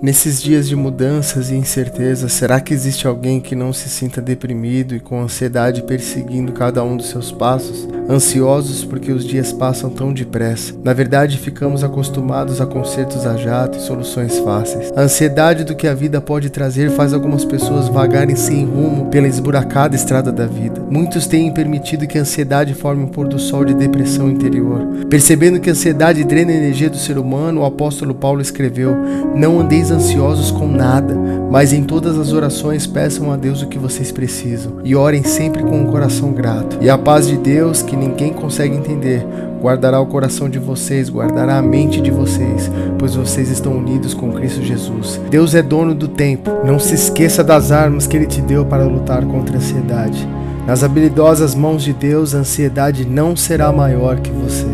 Nesses dias de mudanças e incertezas, será que existe alguém que não se sinta deprimido e com ansiedade perseguindo cada um dos seus passos? Ansiosos porque os dias passam tão depressa. Na verdade, ficamos acostumados a concertos a jato e soluções fáceis. A ansiedade do que a vida pode trazer faz algumas pessoas vagarem sem rumo pela esburacada estrada da vida. Muitos têm permitido que a ansiedade forme um pôr do sol de depressão interior. Percebendo que a ansiedade drena a energia do ser humano, o apóstolo Paulo escreveu: Não andeis ansiosos com nada, mas em todas as orações peçam a Deus o que vocês precisam e orem sempre com um coração grato. E a paz de Deus, que ninguém consegue entender, guardará o coração de vocês, guardará a mente de vocês, pois vocês estão unidos com Cristo Jesus. Deus é dono do tempo. Não se esqueça das armas que ele te deu para lutar contra a ansiedade. Nas habilidosas mãos de Deus, a ansiedade não será maior que você.